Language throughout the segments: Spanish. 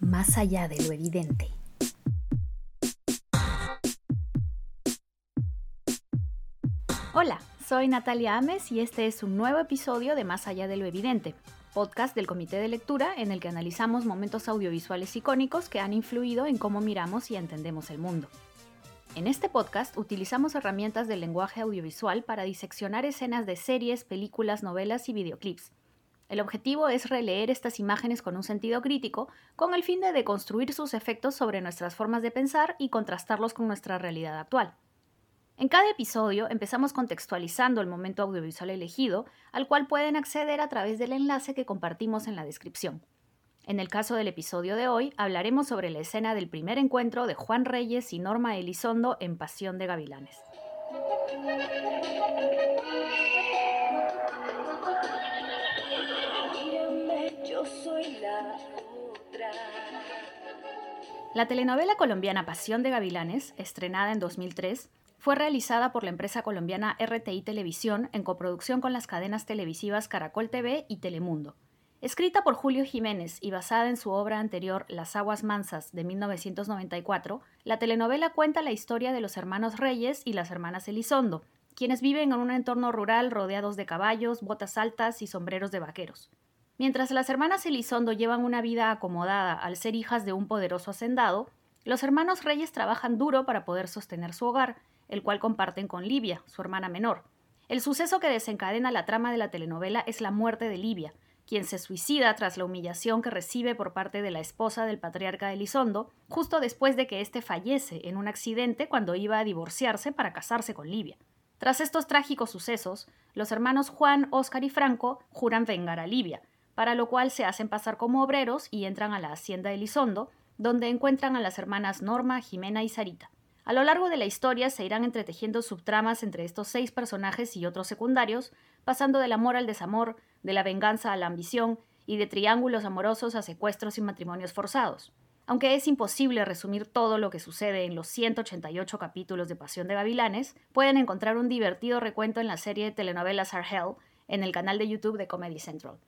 más allá de lo evidente. Hola, soy Natalia Ames y este es un nuevo episodio de Más allá de lo evidente, podcast del Comité de Lectura en el que analizamos momentos audiovisuales icónicos que han influido en cómo miramos y entendemos el mundo. En este podcast utilizamos herramientas del lenguaje audiovisual para diseccionar escenas de series, películas, novelas y videoclips el objetivo es releer estas imágenes con un sentido crítico, con el fin de deconstruir sus efectos sobre nuestras formas de pensar y contrastarlos con nuestra realidad actual. En cada episodio empezamos contextualizando el momento audiovisual elegido, al cual pueden acceder a través del enlace que compartimos en la descripción. En el caso del episodio de hoy, hablaremos sobre la escena del primer encuentro de Juan Reyes y Norma Elizondo en Pasión de Gavilanes. La telenovela colombiana Pasión de Gavilanes, estrenada en 2003, fue realizada por la empresa colombiana RTI Televisión en coproducción con las cadenas televisivas Caracol TV y Telemundo. Escrita por Julio Jiménez y basada en su obra anterior Las Aguas Mansas de 1994, la telenovela cuenta la historia de los hermanos Reyes y las hermanas Elizondo, quienes viven en un entorno rural rodeados de caballos, botas altas y sombreros de vaqueros. Mientras las hermanas Elizondo llevan una vida acomodada al ser hijas de un poderoso hacendado, los hermanos Reyes trabajan duro para poder sostener su hogar, el cual comparten con Livia, su hermana menor. El suceso que desencadena la trama de la telenovela es la muerte de Livia, quien se suicida tras la humillación que recibe por parte de la esposa del patriarca Elizondo, justo después de que éste fallece en un accidente cuando iba a divorciarse para casarse con Livia. Tras estos trágicos sucesos, los hermanos Juan, Óscar y Franco juran vengar a Livia, para lo cual se hacen pasar como obreros y entran a la hacienda de Elizondo, donde encuentran a las hermanas Norma, Jimena y Sarita. A lo largo de la historia se irán entretejiendo subtramas entre estos seis personajes y otros secundarios, pasando del amor al desamor, de la venganza a la ambición y de triángulos amorosos a secuestros y matrimonios forzados. Aunque es imposible resumir todo lo que sucede en los 188 capítulos de Pasión de Gavilanes, pueden encontrar un divertido recuento en la serie de telenovelas Are en el canal de YouTube de Comedy Central.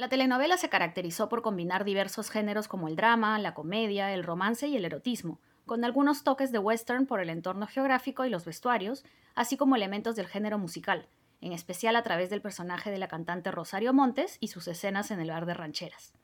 La telenovela se caracterizó por combinar diversos géneros como el drama, la comedia, el romance y el erotismo, con algunos toques de western por el entorno geográfico y los vestuarios, así como elementos del género musical, en especial a través del personaje de la cantante Rosario Montes y sus escenas en el bar de rancheras.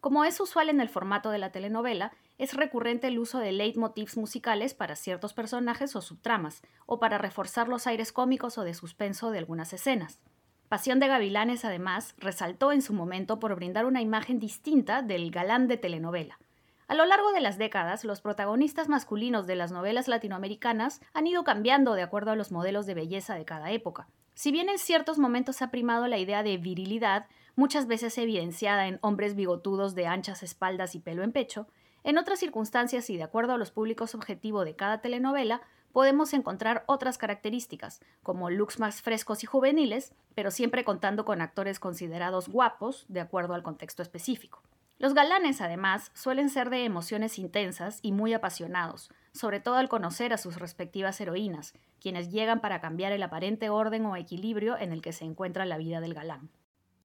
Como es usual en el formato de la telenovela, es recurrente el uso de leitmotivs musicales para ciertos personajes o subtramas, o para reforzar los aires cómicos o de suspenso de algunas escenas. Pasión de Gavilanes, además, resaltó en su momento por brindar una imagen distinta del galán de telenovela. A lo largo de las décadas, los protagonistas masculinos de las novelas latinoamericanas han ido cambiando de acuerdo a los modelos de belleza de cada época. Si bien en ciertos momentos ha primado la idea de virilidad, muchas veces evidenciada en hombres bigotudos de anchas espaldas y pelo en pecho, en otras circunstancias y de acuerdo a los públicos objetivo de cada telenovela, podemos encontrar otras características, como looks más frescos y juveniles, pero siempre contando con actores considerados guapos de acuerdo al contexto específico. Los galanes, además, suelen ser de emociones intensas y muy apasionados, sobre todo al conocer a sus respectivas heroínas, quienes llegan para cambiar el aparente orden o equilibrio en el que se encuentra la vida del galán.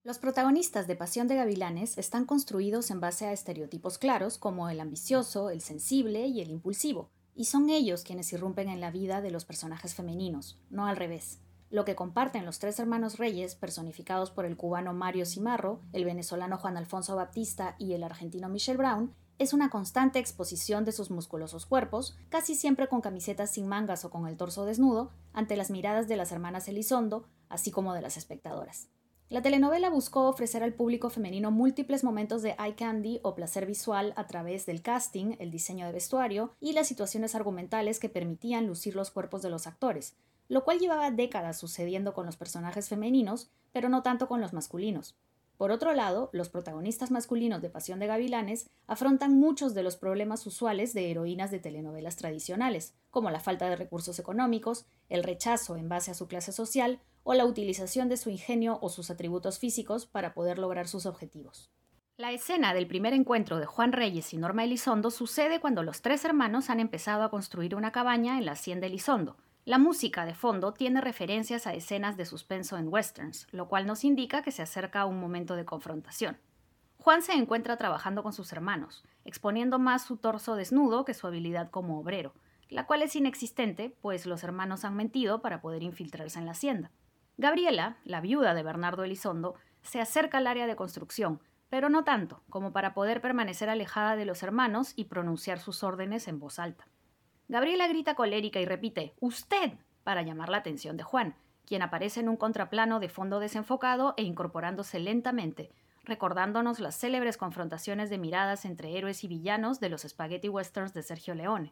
Los protagonistas de Pasión de Gavilanes están construidos en base a estereotipos claros como el ambicioso, el sensible y el impulsivo, y son ellos quienes irrumpen en la vida de los personajes femeninos, no al revés. Lo que comparten los tres hermanos reyes, personificados por el cubano Mario Cimarro, el venezolano Juan Alfonso Baptista y el argentino Michel Brown, es una constante exposición de sus musculosos cuerpos, casi siempre con camisetas sin mangas o con el torso desnudo, ante las miradas de las hermanas Elizondo, así como de las espectadoras. La telenovela buscó ofrecer al público femenino múltiples momentos de eye candy o placer visual a través del casting, el diseño de vestuario y las situaciones argumentales que permitían lucir los cuerpos de los actores, lo cual llevaba décadas sucediendo con los personajes femeninos, pero no tanto con los masculinos. Por otro lado, los protagonistas masculinos de Pasión de Gavilanes afrontan muchos de los problemas usuales de heroínas de telenovelas tradicionales, como la falta de recursos económicos, el rechazo en base a su clase social o la utilización de su ingenio o sus atributos físicos para poder lograr sus objetivos. La escena del primer encuentro de Juan Reyes y Norma Elizondo sucede cuando los tres hermanos han empezado a construir una cabaña en la hacienda Elizondo. La música de fondo tiene referencias a escenas de suspenso en westerns, lo cual nos indica que se acerca a un momento de confrontación. Juan se encuentra trabajando con sus hermanos, exponiendo más su torso desnudo que su habilidad como obrero, la cual es inexistente, pues los hermanos han mentido para poder infiltrarse en la hacienda. Gabriela, la viuda de Bernardo Elizondo, se acerca al área de construcción, pero no tanto como para poder permanecer alejada de los hermanos y pronunciar sus órdenes en voz alta. Gabriela grita colérica y repite Usted para llamar la atención de Juan, quien aparece en un contraplano de fondo desenfocado e incorporándose lentamente, recordándonos las célebres confrontaciones de miradas entre héroes y villanos de los spaghetti westerns de Sergio Leone.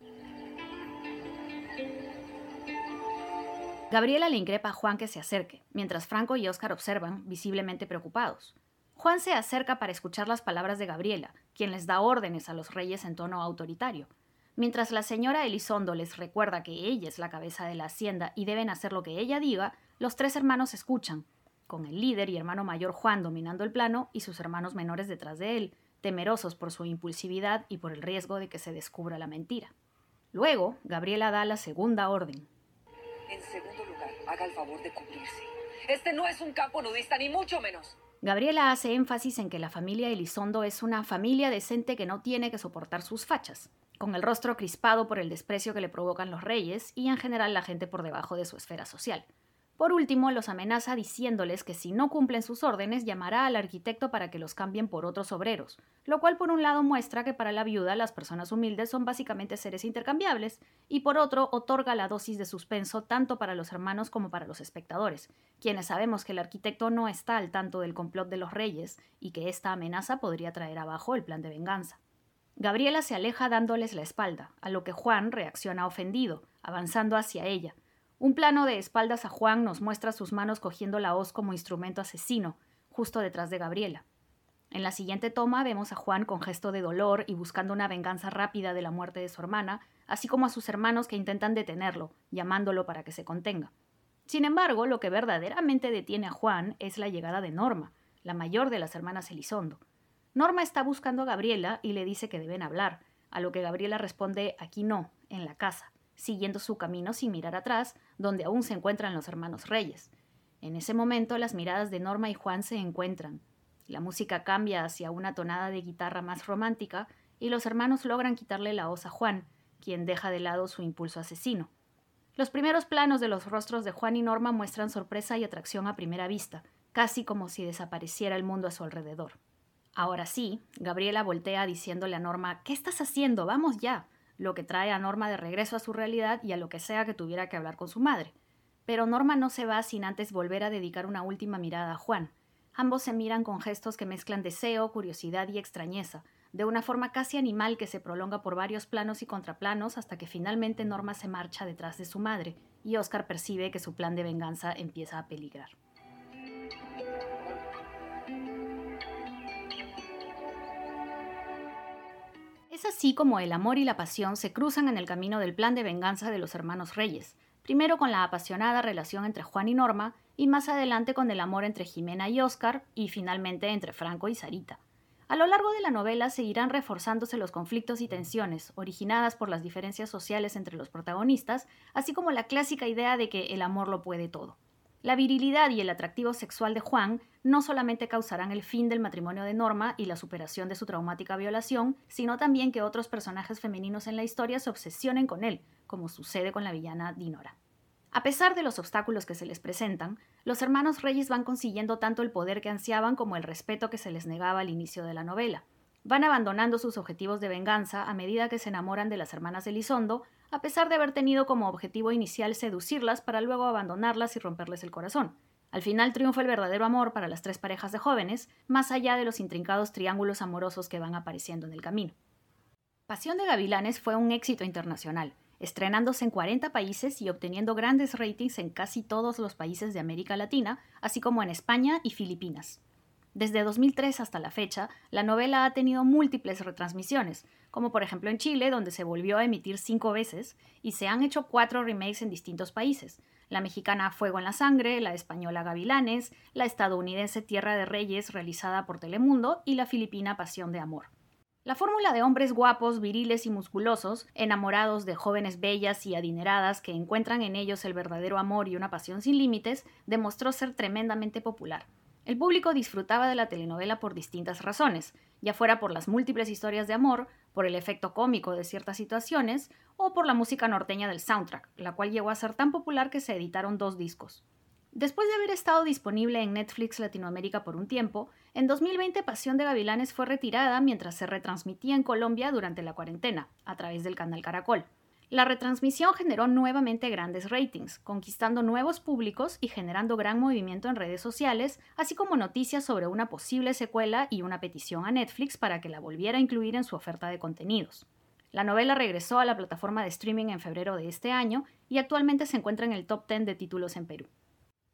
Gabriela le increpa a Juan que se acerque, mientras Franco y Oscar observan, visiblemente preocupados. Juan se acerca para escuchar las palabras de Gabriela, quien les da órdenes a los reyes en tono autoritario. Mientras la señora Elizondo les recuerda que ella es la cabeza de la hacienda y deben hacer lo que ella diga, los tres hermanos escuchan, con el líder y hermano mayor Juan dominando el plano y sus hermanos menores detrás de él, temerosos por su impulsividad y por el riesgo de que se descubra la mentira. Luego, Gabriela da la segunda orden. Haga el favor de cubrirse. Este no es un campo nudista, ni mucho menos. Gabriela hace énfasis en que la familia Elizondo es una familia decente que no tiene que soportar sus fachas, con el rostro crispado por el desprecio que le provocan los reyes y en general la gente por debajo de su esfera social. Por último, los amenaza diciéndoles que si no cumplen sus órdenes llamará al arquitecto para que los cambien por otros obreros, lo cual por un lado muestra que para la viuda las personas humildes son básicamente seres intercambiables, y por otro otorga la dosis de suspenso tanto para los hermanos como para los espectadores, quienes sabemos que el arquitecto no está al tanto del complot de los reyes y que esta amenaza podría traer abajo el plan de venganza. Gabriela se aleja dándoles la espalda, a lo que Juan reacciona ofendido, avanzando hacia ella, un plano de espaldas a Juan nos muestra sus manos cogiendo la hoz como instrumento asesino, justo detrás de Gabriela. En la siguiente toma vemos a Juan con gesto de dolor y buscando una venganza rápida de la muerte de su hermana, así como a sus hermanos que intentan detenerlo, llamándolo para que se contenga. Sin embargo, lo que verdaderamente detiene a Juan es la llegada de Norma, la mayor de las hermanas Elizondo. Norma está buscando a Gabriela y le dice que deben hablar, a lo que Gabriela responde aquí no, en la casa siguiendo su camino sin mirar atrás, donde aún se encuentran los hermanos Reyes. En ese momento las miradas de Norma y Juan se encuentran. La música cambia hacia una tonada de guitarra más romántica y los hermanos logran quitarle la hoz a Juan, quien deja de lado su impulso asesino. Los primeros planos de los rostros de Juan y Norma muestran sorpresa y atracción a primera vista, casi como si desapareciera el mundo a su alrededor. Ahora sí, Gabriela voltea diciéndole a Norma ¿Qué estás haciendo? Vamos ya lo que trae a Norma de regreso a su realidad y a lo que sea que tuviera que hablar con su madre. Pero Norma no se va sin antes volver a dedicar una última mirada a Juan. Ambos se miran con gestos que mezclan deseo, curiosidad y extrañeza, de una forma casi animal que se prolonga por varios planos y contraplanos hasta que finalmente Norma se marcha detrás de su madre, y Oscar percibe que su plan de venganza empieza a peligrar. Es así como el amor y la pasión se cruzan en el camino del plan de venganza de los hermanos Reyes, primero con la apasionada relación entre Juan y Norma, y más adelante con el amor entre Jimena y Oscar, y finalmente entre Franco y Sarita. A lo largo de la novela seguirán reforzándose los conflictos y tensiones, originadas por las diferencias sociales entre los protagonistas, así como la clásica idea de que el amor lo puede todo. La virilidad y el atractivo sexual de Juan no solamente causarán el fin del matrimonio de Norma y la superación de su traumática violación, sino también que otros personajes femeninos en la historia se obsesionen con él, como sucede con la villana Dinora. A pesar de los obstáculos que se les presentan, los hermanos Reyes van consiguiendo tanto el poder que ansiaban como el respeto que se les negaba al inicio de la novela. Van abandonando sus objetivos de venganza a medida que se enamoran de las hermanas de Elizondo, a pesar de haber tenido como objetivo inicial seducirlas para luego abandonarlas y romperles el corazón. Al final triunfa el verdadero amor para las tres parejas de jóvenes, más allá de los intrincados triángulos amorosos que van apareciendo en el camino. Pasión de Gavilanes fue un éxito internacional, estrenándose en 40 países y obteniendo grandes ratings en casi todos los países de América Latina, así como en España y Filipinas. Desde 2003 hasta la fecha, la novela ha tenido múltiples retransmisiones, como por ejemplo en Chile, donde se volvió a emitir cinco veces, y se han hecho cuatro remakes en distintos países. La mexicana Fuego en la Sangre, la española Gavilanes, la estadounidense Tierra de Reyes, realizada por Telemundo, y la filipina Pasión de Amor. La fórmula de hombres guapos, viriles y musculosos, enamorados de jóvenes bellas y adineradas que encuentran en ellos el verdadero amor y una pasión sin límites, demostró ser tremendamente popular. El público disfrutaba de la telenovela por distintas razones, ya fuera por las múltiples historias de amor, por el efecto cómico de ciertas situaciones o por la música norteña del soundtrack, la cual llegó a ser tan popular que se editaron dos discos. Después de haber estado disponible en Netflix Latinoamérica por un tiempo, en 2020 Pasión de Gavilanes fue retirada mientras se retransmitía en Colombia durante la cuarentena, a través del canal Caracol. La retransmisión generó nuevamente grandes ratings, conquistando nuevos públicos y generando gran movimiento en redes sociales, así como noticias sobre una posible secuela y una petición a Netflix para que la volviera a incluir en su oferta de contenidos. La novela regresó a la plataforma de streaming en febrero de este año y actualmente se encuentra en el top 10 de títulos en Perú.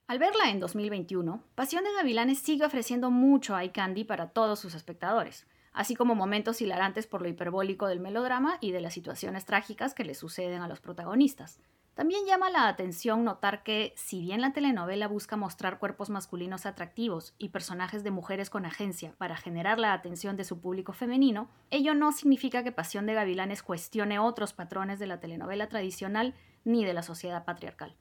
Al verla en 2021, Pasión de Gavilanes sigue ofreciendo mucho eye candy para todos sus espectadores, así como momentos hilarantes por lo hiperbólico del melodrama y de las situaciones trágicas que le suceden a los protagonistas. También llama la atención notar que, si bien la telenovela busca mostrar cuerpos masculinos atractivos y personajes de mujeres con agencia para generar la atención de su público femenino, ello no significa que Pasión de Gavilanes cuestione otros patrones de la telenovela tradicional ni de la sociedad patriarcal.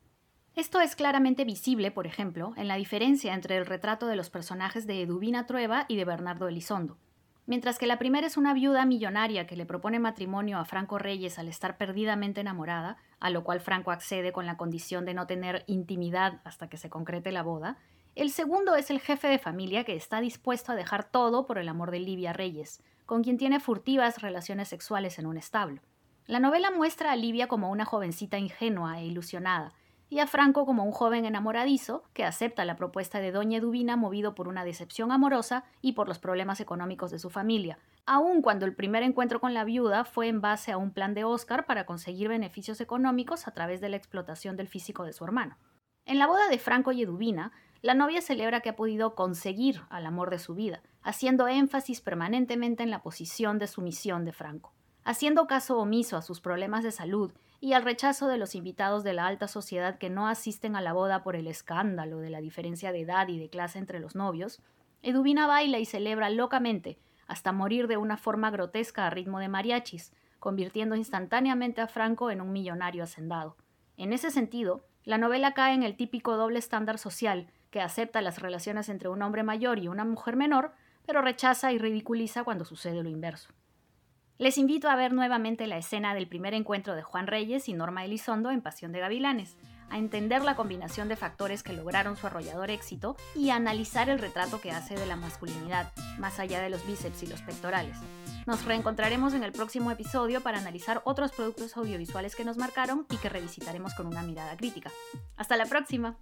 Esto es claramente visible, por ejemplo, en la diferencia entre el retrato de los personajes de Eduvina Trueba y de Bernardo Elizondo. Mientras que la primera es una viuda millonaria que le propone matrimonio a Franco Reyes al estar perdidamente enamorada, a lo cual Franco accede con la condición de no tener intimidad hasta que se concrete la boda, el segundo es el jefe de familia que está dispuesto a dejar todo por el amor de Livia Reyes, con quien tiene furtivas relaciones sexuales en un establo. La novela muestra a Livia como una jovencita ingenua e ilusionada, y a Franco como un joven enamoradizo que acepta la propuesta de Doña Eduvina movido por una decepción amorosa y por los problemas económicos de su familia, aun cuando el primer encuentro con la viuda fue en base a un plan de Oscar para conseguir beneficios económicos a través de la explotación del físico de su hermano. En la boda de Franco y Eduvina, la novia celebra que ha podido conseguir al amor de su vida, haciendo énfasis permanentemente en la posición de sumisión de Franco. Haciendo caso omiso a sus problemas de salud y al rechazo de los invitados de la alta sociedad que no asisten a la boda por el escándalo de la diferencia de edad y de clase entre los novios, Eduvina baila y celebra locamente hasta morir de una forma grotesca a ritmo de mariachis, convirtiendo instantáneamente a Franco en un millonario hacendado. En ese sentido, la novela cae en el típico doble estándar social que acepta las relaciones entre un hombre mayor y una mujer menor, pero rechaza y ridiculiza cuando sucede lo inverso. Les invito a ver nuevamente la escena del primer encuentro de Juan Reyes y Norma Elizondo en Pasión de Gavilanes, a entender la combinación de factores que lograron su arrollador éxito y a analizar el retrato que hace de la masculinidad, más allá de los bíceps y los pectorales. Nos reencontraremos en el próximo episodio para analizar otros productos audiovisuales que nos marcaron y que revisitaremos con una mirada crítica. ¡Hasta la próxima!